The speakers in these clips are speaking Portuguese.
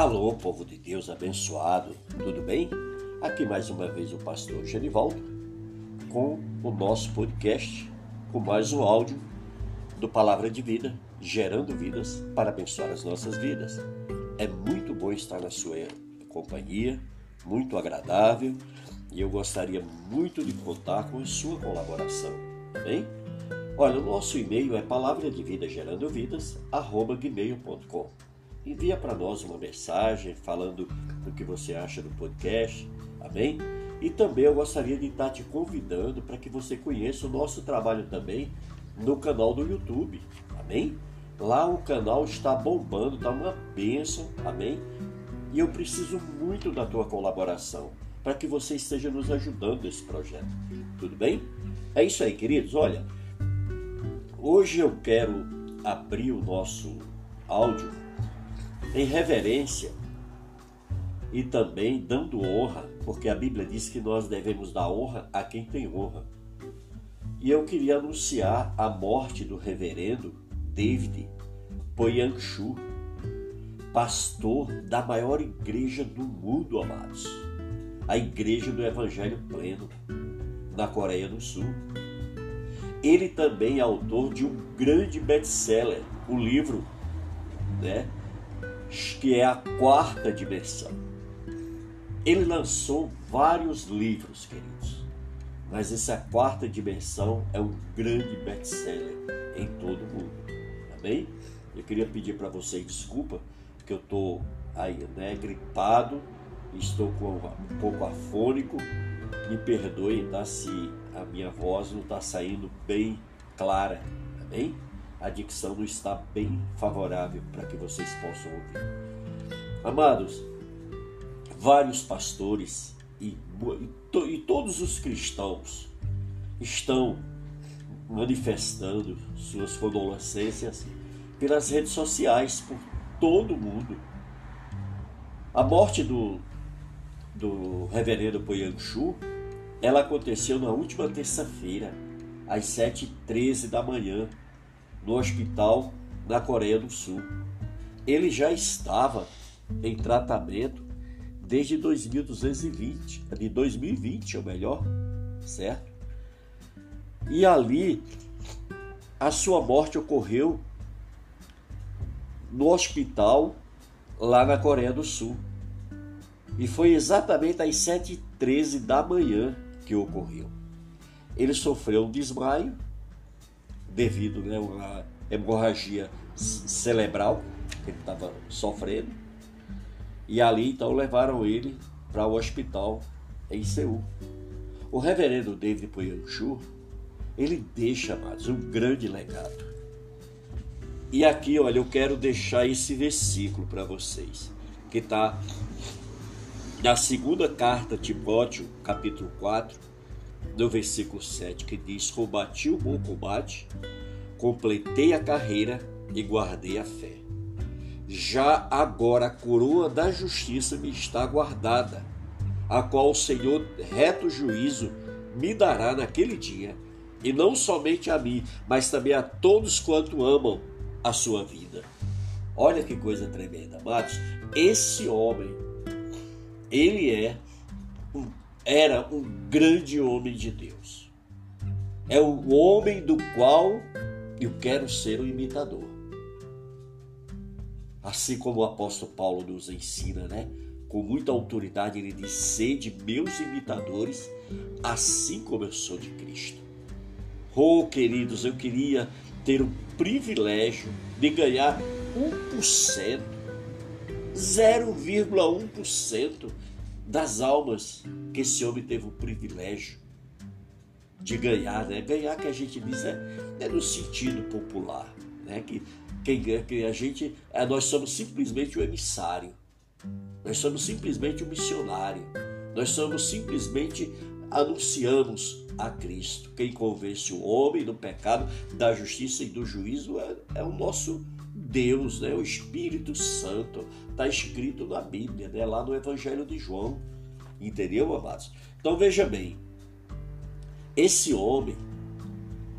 Alô, povo de Deus abençoado, tudo bem? Aqui mais uma vez o pastor Genivaldo com o nosso podcast, com mais um áudio do Palavra de Vida, gerando vidas para abençoar as nossas vidas. É muito bom estar na sua companhia, muito agradável, e eu gostaria muito de contar com a sua colaboração, bem? Olha, o nosso e-mail é palavra de vida gerando vidas, arroba gmail.com envia para nós uma mensagem falando o que você acha do podcast, amém? E também eu gostaria de estar te convidando para que você conheça o nosso trabalho também no canal do YouTube, amém? Lá o canal está bombando, está uma bênção, amém? E eu preciso muito da tua colaboração para que você esteja nos ajudando nesse projeto, tudo bem? É isso aí, queridos. Olha, hoje eu quero abrir o nosso áudio em reverência e também dando honra, porque a Bíblia diz que nós devemos dar honra a quem tem honra. E eu queria anunciar a morte do reverendo David Poyangshu, pastor da maior igreja do mundo, amados, a Igreja do Evangelho Pleno, na Coreia do Sul. Ele também é autor de um grande best-seller, o livro né, que é a quarta dimensão. Ele lançou vários livros, queridos, mas essa quarta dimensão é um grande best-seller em todo o mundo. Amém? Eu queria pedir para vocês desculpa, porque eu estou aí, né, gripado, estou com um pouco afônico. Me perdoe, tá? Se a minha voz não está saindo bem clara, amém? A dicção não está bem favorável para que vocês possam ouvir. Amados, vários pastores e, e, e todos os cristãos estão manifestando suas condolências pelas redes sociais, por todo mundo. A morte do, do reverendo Poyanchu, ela aconteceu na última terça-feira, às 7h13 da manhã, no hospital na Coreia do Sul. Ele já estava em tratamento desde 2220, de 2020, ou melhor, certo? E ali a sua morte ocorreu no hospital lá na Coreia do Sul. E foi exatamente às 7h13 da manhã que ocorreu. Ele sofreu um desmaio devido né, a hemorragia cerebral que ele estava sofrendo. E ali então levaram ele para o hospital em Seul. O reverendo David Puyanchu, ele deixa, amados, um grande legado. E aqui, olha, eu quero deixar esse versículo para vocês, que está na segunda carta de Timóteo, capítulo 4, no versículo 7, que diz: Combati o bom combate, completei a carreira e guardei a fé. Já agora a coroa da justiça me está guardada, a qual o Senhor, reto juízo, me dará naquele dia, e não somente a mim, mas também a todos quanto amam a sua vida. Olha que coisa tremenda, amados. Esse homem, ele é um era um grande homem de Deus. É o homem do qual eu quero ser o imitador. Assim como o apóstolo Paulo nos ensina, né? Com muita autoridade, ele diz: sede meus imitadores, assim como eu sou de Cristo. Oh, queridos, eu queria ter o privilégio de ganhar 1%, 0,1% das almas que esse homem teve o privilégio de ganhar, né? Ganhar que a gente diz é, é no sentido popular, né? Que quem ganha, que a gente, é, nós somos simplesmente o emissário, nós somos simplesmente o missionário, nós somos simplesmente anunciamos a Cristo. Quem convence o homem do pecado, da justiça e do juízo é, é o nosso Deus, né? o Espírito Santo. Está escrito na Bíblia, né? lá no Evangelho de João. Entendeu, amados? Então veja bem, esse homem,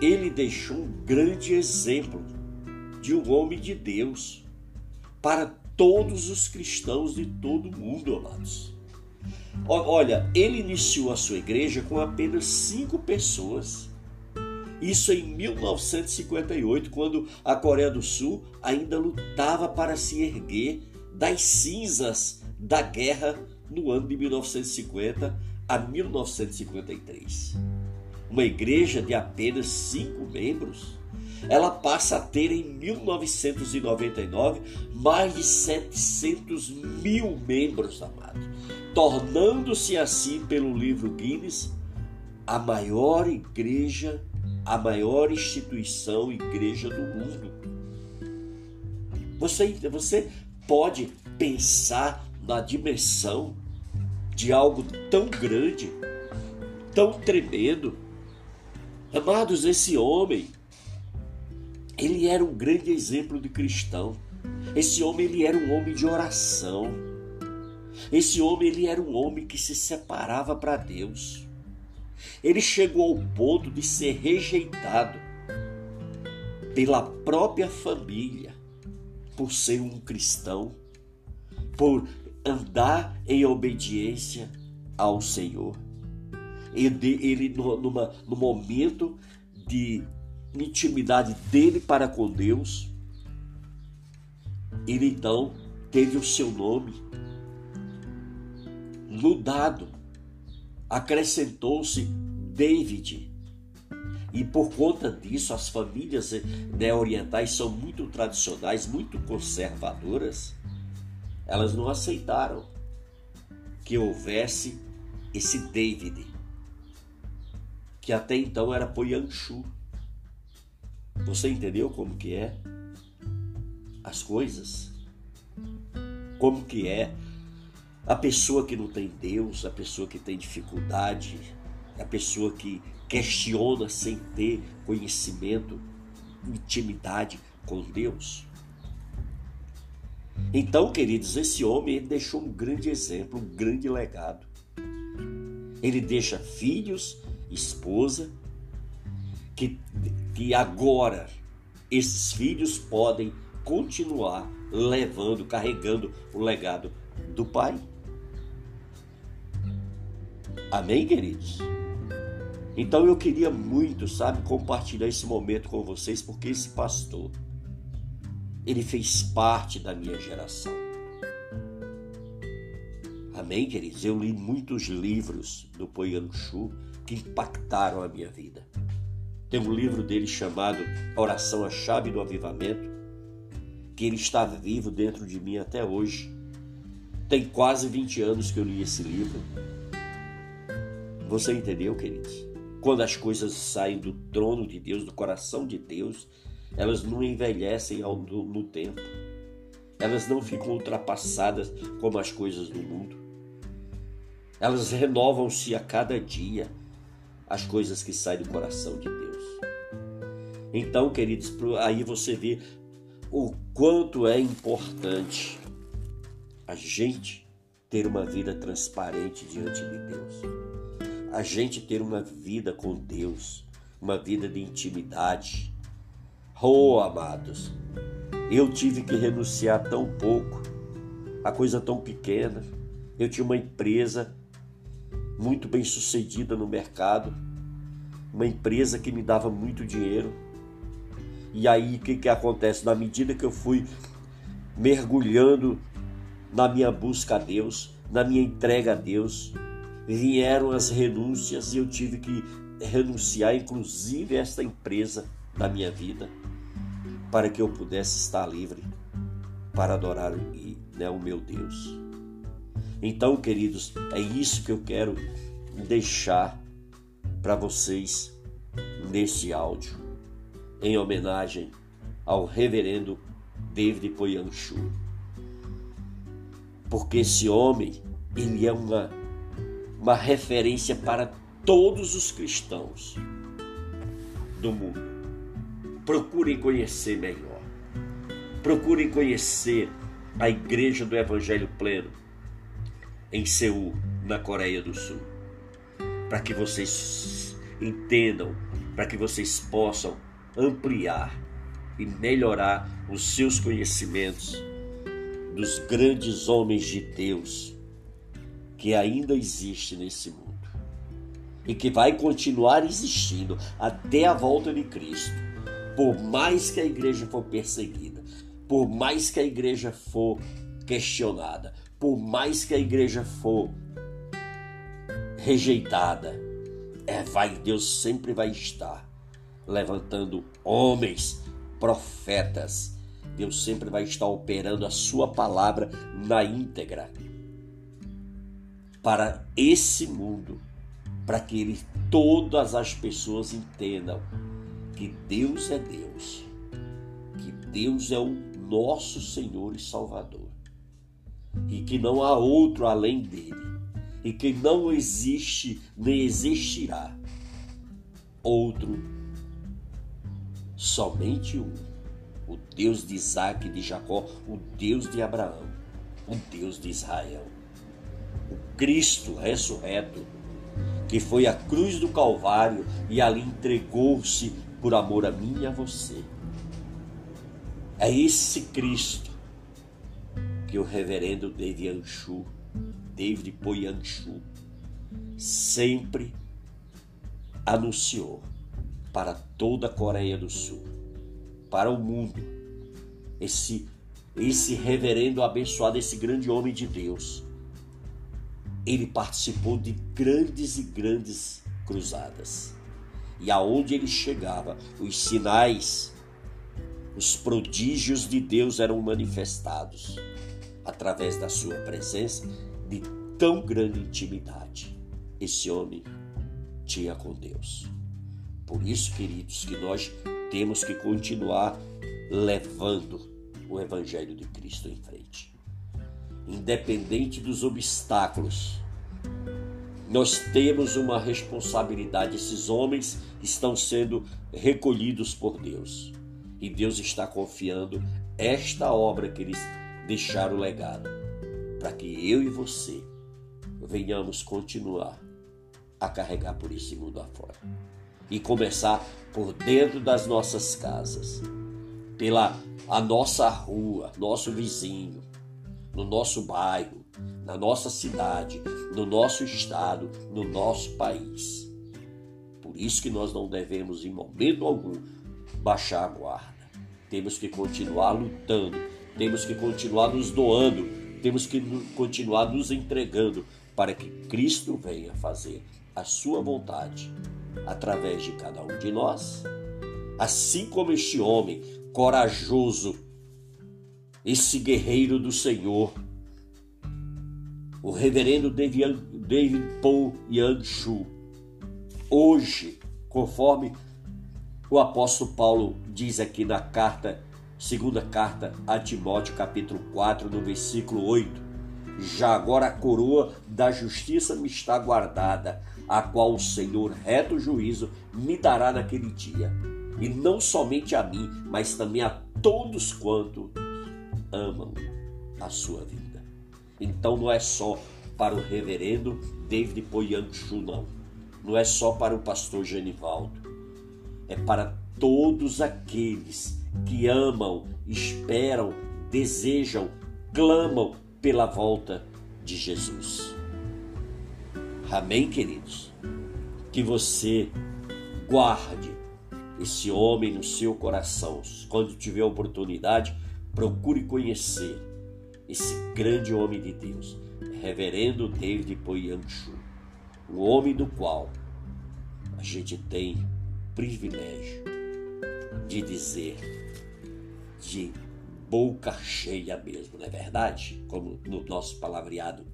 ele deixou um grande exemplo de um homem de Deus para todos os cristãos de todo o mundo, amados. Olha, ele iniciou a sua igreja com apenas cinco pessoas. Isso em 1958, quando a Coreia do Sul ainda lutava para se erguer das cinzas da guerra no ano de 1950 a 1953. Uma igreja de apenas cinco membros, ela passa a ter em 1999 mais de 700 mil membros, amados, tornando-se assim, pelo livro Guinness, a maior igreja, a maior instituição igreja do mundo. Você, você pode pensar na dimensão de algo tão grande, tão tremendo. Amados, esse homem, ele era um grande exemplo de cristão. Esse homem, ele era um homem de oração. Esse homem, ele era um homem que se separava para Deus. Ele chegou ao ponto de ser rejeitado pela própria família por ser um cristão, por andar em obediência ao Senhor. Ele, ele numa, no momento de intimidade dele para com Deus, ele então teve o seu nome mudado, acrescentou-se David. E por conta disso, as famílias né, orientais são muito tradicionais, muito conservadoras elas não aceitaram que houvesse esse David, que até então era Poyanshu. Você entendeu como que é as coisas? Como que é a pessoa que não tem Deus, a pessoa que tem dificuldade, a pessoa que questiona sem ter conhecimento, intimidade com Deus? Então, queridos, esse homem ele deixou um grande exemplo, um grande legado. Ele deixa filhos, esposa, que, que agora esses filhos podem continuar levando, carregando o legado do pai. Amém, queridos? Então eu queria muito, sabe, compartilhar esse momento com vocês, porque esse pastor, ele fez parte da minha geração. Amém, queridos? Eu li muitos livros do Poyanchu que impactaram a minha vida. Tem um livro dele chamado Oração a Chave do Avivamento, que ele está vivo dentro de mim até hoje. Tem quase 20 anos que eu li esse livro. Você entendeu, queridos? Quando as coisas saem do trono de Deus, do coração de Deus, elas não envelhecem ao, no, no tempo. Elas não ficam ultrapassadas como as coisas do mundo. Elas renovam-se a cada dia, as coisas que saem do coração de Deus. Então, queridos, aí você vê o quanto é importante a gente ter uma vida transparente diante de Deus. A gente ter uma vida com Deus, uma vida de intimidade, Oh, amados, eu tive que renunciar tão pouco, a coisa tão pequena. Eu tinha uma empresa muito bem sucedida no mercado, uma empresa que me dava muito dinheiro. E aí o que, que acontece? Na medida que eu fui mergulhando na minha busca a Deus, na minha entrega a Deus, vieram as renúncias e eu tive que renunciar, inclusive, esta empresa da minha vida para que eu pudesse estar livre para adorar né, o meu Deus. Então, queridos, é isso que eu quero deixar para vocês nesse áudio, em homenagem ao reverendo David Poyanchu. Porque esse homem, ele é uma, uma referência para todos os cristãos do mundo procurem conhecer melhor. Procurem conhecer a Igreja do Evangelho Pleno em Seul, na Coreia do Sul, para que vocês entendam, para que vocês possam ampliar e melhorar os seus conhecimentos dos grandes homens de Deus que ainda existe nesse mundo e que vai continuar existindo até a volta de Cristo. Por mais que a igreja for perseguida, por mais que a igreja for questionada, por mais que a igreja for rejeitada, é, vai, Deus sempre vai estar levantando homens, profetas. Deus sempre vai estar operando a sua palavra na íntegra para esse mundo, para que ele, todas as pessoas entendam que Deus é Deus, que Deus é o nosso Senhor e Salvador, e que não há outro além dele e que não existe nem existirá outro, somente um, o Deus de Isaac e de Jacó, o Deus de Abraão, o Deus de Israel, Cristo ressurreto, que foi à cruz do Calvário e ali entregou-se por amor a mim e a você. É esse Cristo que o reverendo David Anchu David Poyanchu sempre anunciou para toda a Coreia do Sul, para o mundo, esse esse reverendo abençoado, esse grande homem de Deus. Ele participou de grandes e grandes cruzadas. E aonde ele chegava, os sinais, os prodígios de Deus eram manifestados através da sua presença de tão grande intimidade esse homem tinha com Deus. Por isso, queridos, que nós temos que continuar levando o Evangelho de Cristo em frente. Independente dos obstáculos, nós temos uma responsabilidade. Esses homens estão sendo recolhidos por Deus. E Deus está confiando esta obra que eles deixaram legado para que eu e você venhamos continuar a carregar por esse mundo afora. E começar por dentro das nossas casas, pela a nossa rua, nosso vizinho, no nosso bairro, na nossa cidade, no nosso estado, no nosso país. Por isso que nós não devemos, em momento algum, baixar a guarda. Temos que continuar lutando, temos que continuar nos doando, temos que continuar nos entregando para que Cristo venha fazer a sua vontade através de cada um de nós, assim como este homem corajoso, esse guerreiro do Senhor, o reverendo David Paul Yanshu, hoje, conforme o apóstolo Paulo diz aqui na carta Segunda carta a Timóteo, capítulo 4, no versículo 8. Já agora a coroa da justiça me está guardada, a qual o Senhor, reto juízo, me dará naquele dia. E não somente a mim, mas também a todos quanto amam a sua vida. Então não é só para o reverendo David Poyanchu, não. Não é só para o pastor Genivaldo. É para todos aqueles que amam, esperam, desejam, clamam pela volta de Jesus. Amém, queridos? Que você guarde esse homem no seu coração. Quando tiver oportunidade, procure conhecer esse grande homem de Deus, Reverendo David Poyanchu, um homem do qual a gente tem privilégio de dizer de boca cheia mesmo, não é verdade? Como no nosso palavreado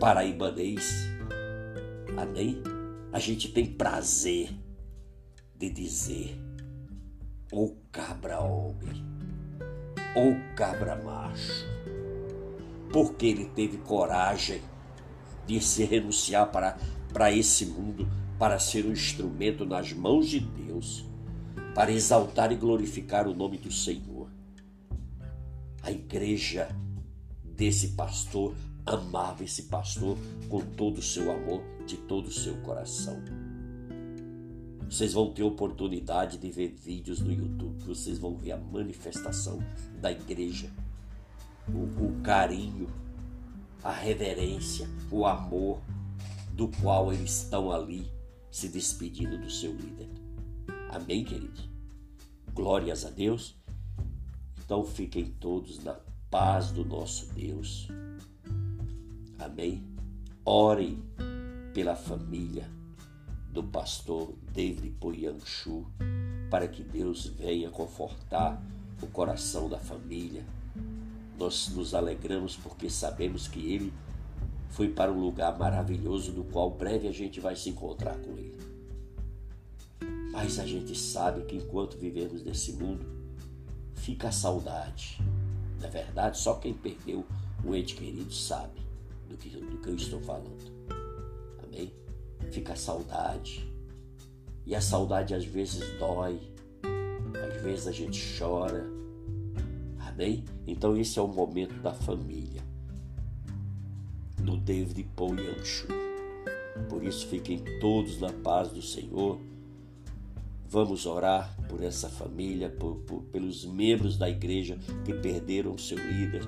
paraibanês. Amém? A gente tem prazer de dizer ou cabra homem, ou cabra macho, porque ele teve coragem de se renunciar para, para esse mundo, para ser um instrumento nas mãos de Deus para exaltar e glorificar o nome do Senhor. A igreja desse pastor amava esse pastor com todo o seu amor, de todo o seu coração. Vocês vão ter oportunidade de ver vídeos no YouTube, vocês vão ver a manifestação da igreja o, o carinho, a reverência, o amor do qual eles estão ali se despedindo do seu líder. Amém, queridos? Glórias a Deus. Então fiquem todos na paz do nosso Deus. Amém. Orem pela família do pastor David Poyanchu para que Deus venha confortar o coração da família. Nós nos alegramos porque sabemos que ele foi para um lugar maravilhoso no qual breve a gente vai se encontrar com ele. Mas a gente sabe que enquanto vivemos nesse mundo, fica a saudade. Na é verdade, só quem perdeu um ente querido sabe do que, do que eu estou falando. Fica a saudade. E a saudade às vezes dói, às vezes a gente chora. Amém? Então esse é o momento da família. Do David Poyanchu. Por isso fiquem todos na paz do Senhor. Vamos orar por essa família, por, por, pelos membros da igreja que perderam seu líder.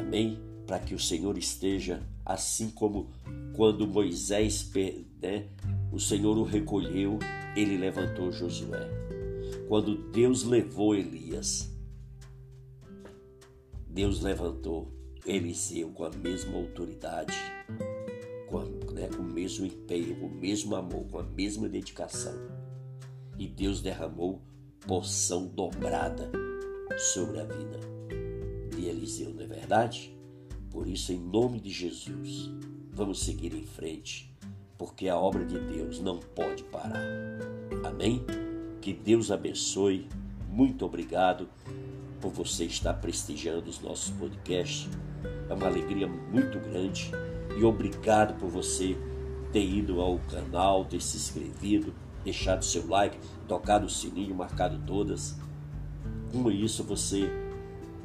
Amém? Para que o Senhor esteja assim como quando Moisés, né, o Senhor o recolheu, ele levantou Josué. Quando Deus levou Elias, Deus levantou Eliseu com a mesma autoridade, com, a, né, com o mesmo empenho, com o mesmo amor, com a mesma dedicação. E Deus derramou porção dobrada sobre a vida de Eliseu, não é verdade? Por isso, em nome de Jesus, vamos seguir em frente, porque a obra de Deus não pode parar. Amém? Que Deus abençoe. Muito obrigado por você estar prestigiando os nossos podcasts. É uma alegria muito grande e obrigado por você ter ido ao canal, ter se inscrevido, deixado seu like, tocado o sininho, marcado todas. Com isso você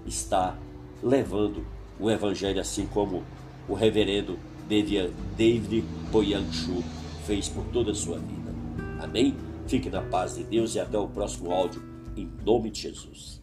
está levando o evangelho assim como o reverendo David Boyanchu fez por toda a sua vida. Amém? Fique na paz de Deus e até o próximo áudio, em nome de Jesus.